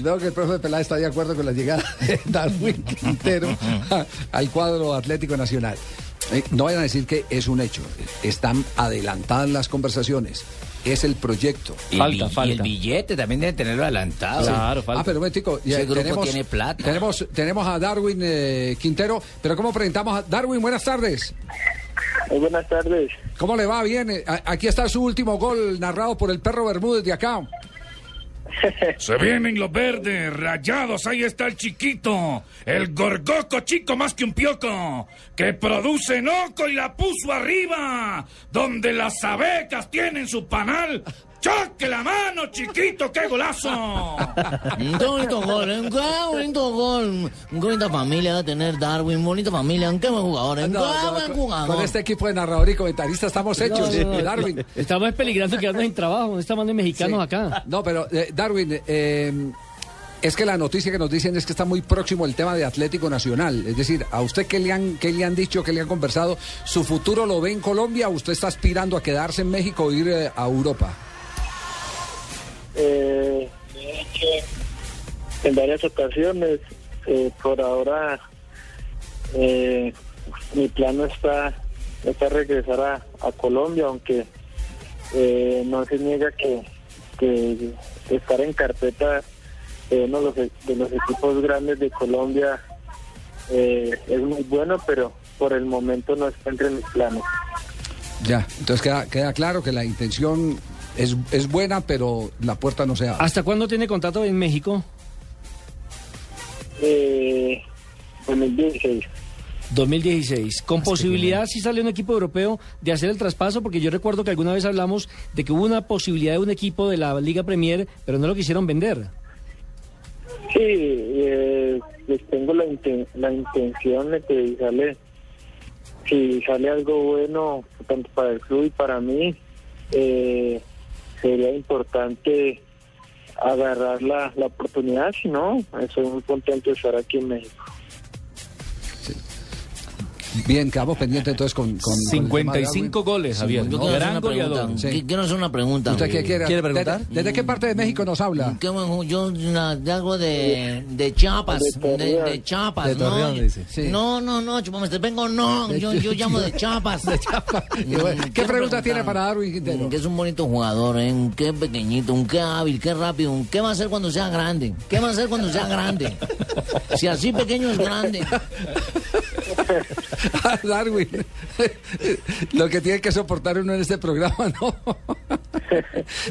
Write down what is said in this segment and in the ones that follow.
Creo que el profe Peláez está de acuerdo con la llegada de Darwin Quintero al cuadro Atlético Nacional. Eh, no vayan a decir que es un hecho. Están adelantadas las conversaciones. Es el proyecto. Y el, bi- y el billete también debe tenerlo adelantado. Claro, Ah, pero un ya Ese grupo tiene plata. Tenemos, tenemos a Darwin eh, Quintero. Pero ¿cómo presentamos a Darwin? Buenas tardes. Muy buenas tardes. ¿Cómo le va? Bien. Eh, Aquí está su último gol narrado por el perro Bermúdez de acá. Se vienen los verdes, rayados, ahí está el chiquito, el gorgoco chico más que un pioco, que produce noco y la puso arriba, donde las abecas tienen su panal. ¡Choque la mano, chiquito, qué golazo! Un bonito gol, ¿eh? qué bonito gol. Qué bonita familia va a tener Darwin, bonita familia, qué buen jugador, ¿eh? qué No, buen con, jugador. con este equipo de narrador y comentarista estamos hechos, No, no, no. Darwin. Estamos peligrando quedarnos sin trabajo. Estamos de mexicanos Sí. acá. No, pero eh, Darwin, eh, es que la noticia que nos dicen es que está muy próximo el tema de Atlético Nacional. Es decir, ¿a usted qué le han, qué le han dicho, qué le han conversado? ¿Su futuro lo ve en Colombia o usted está aspirando a quedarse en México o ir eh, a Europa? En varias ocasiones, eh, por ahora, eh, mi plan está, está regresar a, Colombia, aunque eh, no se niega que, estar en carpeta de uno de los, equipos grandes de Colombia es muy bueno, pero por el momento no está entre mis planes. Ya, entonces queda, queda claro que la intención es, es buena, pero la puerta no se abre. ¿Hasta cuándo tiene contrato en México? Eh, 2016. 2016. Con posibilidad, si sale un equipo europeo, de hacer el traspaso, porque yo recuerdo que alguna vez hablamos de que hubo una posibilidad de un equipo de la Liga Premier, pero no lo quisieron vender. Sí, eh, les tengo la, inten- la intención de que si sale, si sale algo bueno, tanto para el club y para mí, eh, sería importante agarrar la, la oportunidad, si no, estoy muy contento de estar aquí en México. Bien, quedamos pendientes entonces con... con con el tema de 55 goles, Javier. Quiero hacer Gran una pregunta. goleador. Sí. Qui- Quiero hacer una pregunta. ¿Usted qué quiere? ¿Quiere preguntar? ¿Desde, desde qué parte de México nos habla? Qué yo na- de algo de, de Chiapas, De de, de Chiapas, De Torreón, no, dice. Sí. no, no, no, chupame, vengo, no, yo, yo llamo de Chiapas. Y bueno, ¿Qué Quiero pregunta tiene para Darwin Quintero? mm, Que es un bonito jugador, ¿eh? un qué pequeñito, un qué hábil, qué rápido, un qué va a hacer cuando sea grande, qué va a hacer cuando sea grande. Si así pequeño es grande. Darwin, lo que tiene que soportar uno en este programa.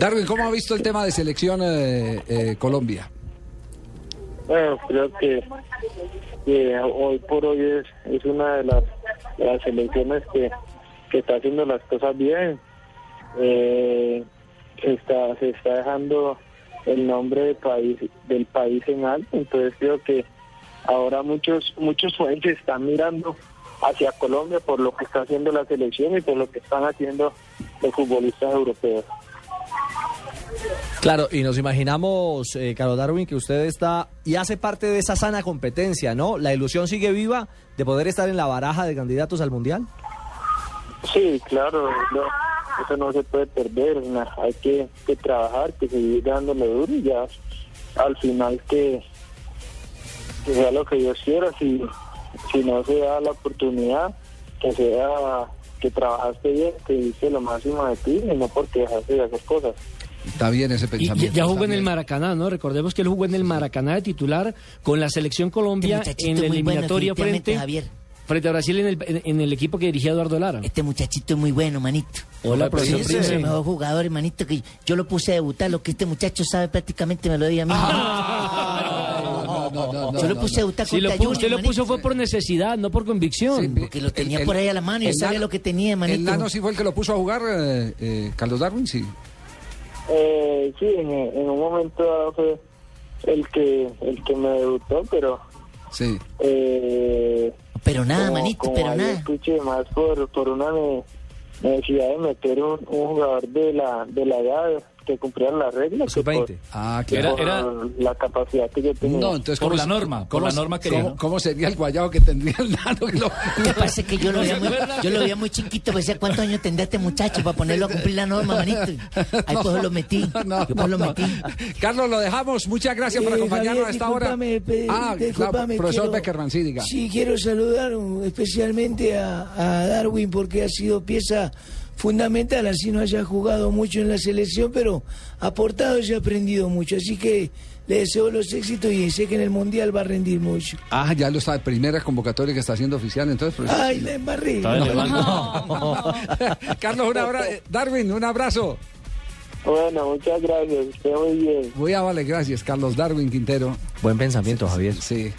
Darwin, ¿cómo ha visto el tema de selección eh, eh, Colombia? Bueno, creo que, hoy por hoy es, una de las, de selecciones que, está haciendo las cosas bien. Eh, está, se está dejando el nombre del país, del país en alto, entonces creo que ahora muchos muchos países están mirando hacia Colombia por lo que está haciendo la selección y por lo que están haciendo los futbolistas europeos. Claro, y nos imaginamos, eh, Carlos Darwin, que usted está y hace parte de esa sana competencia, ¿no? La ilusión sigue viva de poder estar en la baraja de candidatos al Mundial. Sí, claro, no, eso no se puede perder, hay que, que trabajar, que seguir dándole duro y ya al final que, que sea lo que Dios quiera, si, si no se da la oportunidad, que sea que trabajaste bien, que hiciste lo máximo de ti y no porque dejaste de hacer cosas. Está bien ese Y pensamiento. ya jugó en el. Maracaná, ¿no? Recordemos que él jugó en el Maracaná de titular con la selección Colombia Este muchachito en la bueno, eliminatoria definitivamente, frente, Javier. frente a Brasil en el, en- en el equipo que dirigía Eduardo Lara. Este muchachito es muy bueno, manito. Hola, profesor Sí, es el mejor jugador, hermanito, que yo lo puse a debutar. Lo que este muchacho sabe prácticamente me lo dio a mí. No, no, no, no, yo lo puse a debutar Si lo contra pu- Junior, usted lo puso fue por necesidad, no por convicción. Sí, Porque lo tenía por ahí a la mano y sabía lo que tenía, manito. El nano sí fue el que lo puso a jugar, eh, eh, Carlos Darwin, sí. Eh, sí, en, en un momento dado fue, el que el que me debutó, pero Sí. eh, Pero nada, como- manito, como pero nada. escuché más por, por una ne- necesidad de meter un, un jugador de la de la edad que cumpliera las reglas que por, Sub-20. Ah, que claro. Era- por la capacidad que yo tenía. No, entonces, Por ¿cómo la norma, por cómo la norma quería, ¿cómo, cómo sería el guayabo que tendría el nano? que lo- que pasa que yo lo veía muy, yo lo veía muy chiquito, decía, ¿cuántos años tendrá este muchacho para ponerlo a cumplir la norma, manito? Ahí No, pues lo metí, no, no, yo pues lo no. metí. Carlos, lo dejamos. Muchas gracias por Eh, acompañarnos Javier, a esta hora. Ah, claro, discúlpame, profesor quiero- Beckerman, sí, diga. Sí, quiero saludar uh, especialmente a, a Darwin porque ha sido pieza fundamental, así no haya jugado mucho en la selección, pero ha aportado y ha aprendido mucho. Así que le deseo los éxitos y sé que en el Mundial va a rendir mucho. Ah, ya lo está, primera convocatoria que está haciendo oficial, entonces. profesor. Ay, la embarré. Carlos, un abrazo. Darwin, un abrazo. Bueno, muchas gracias, esté muy bien. Muy amable, gracias, Carlos Darwin Quintero. Buen pensamiento, Javier. Sí.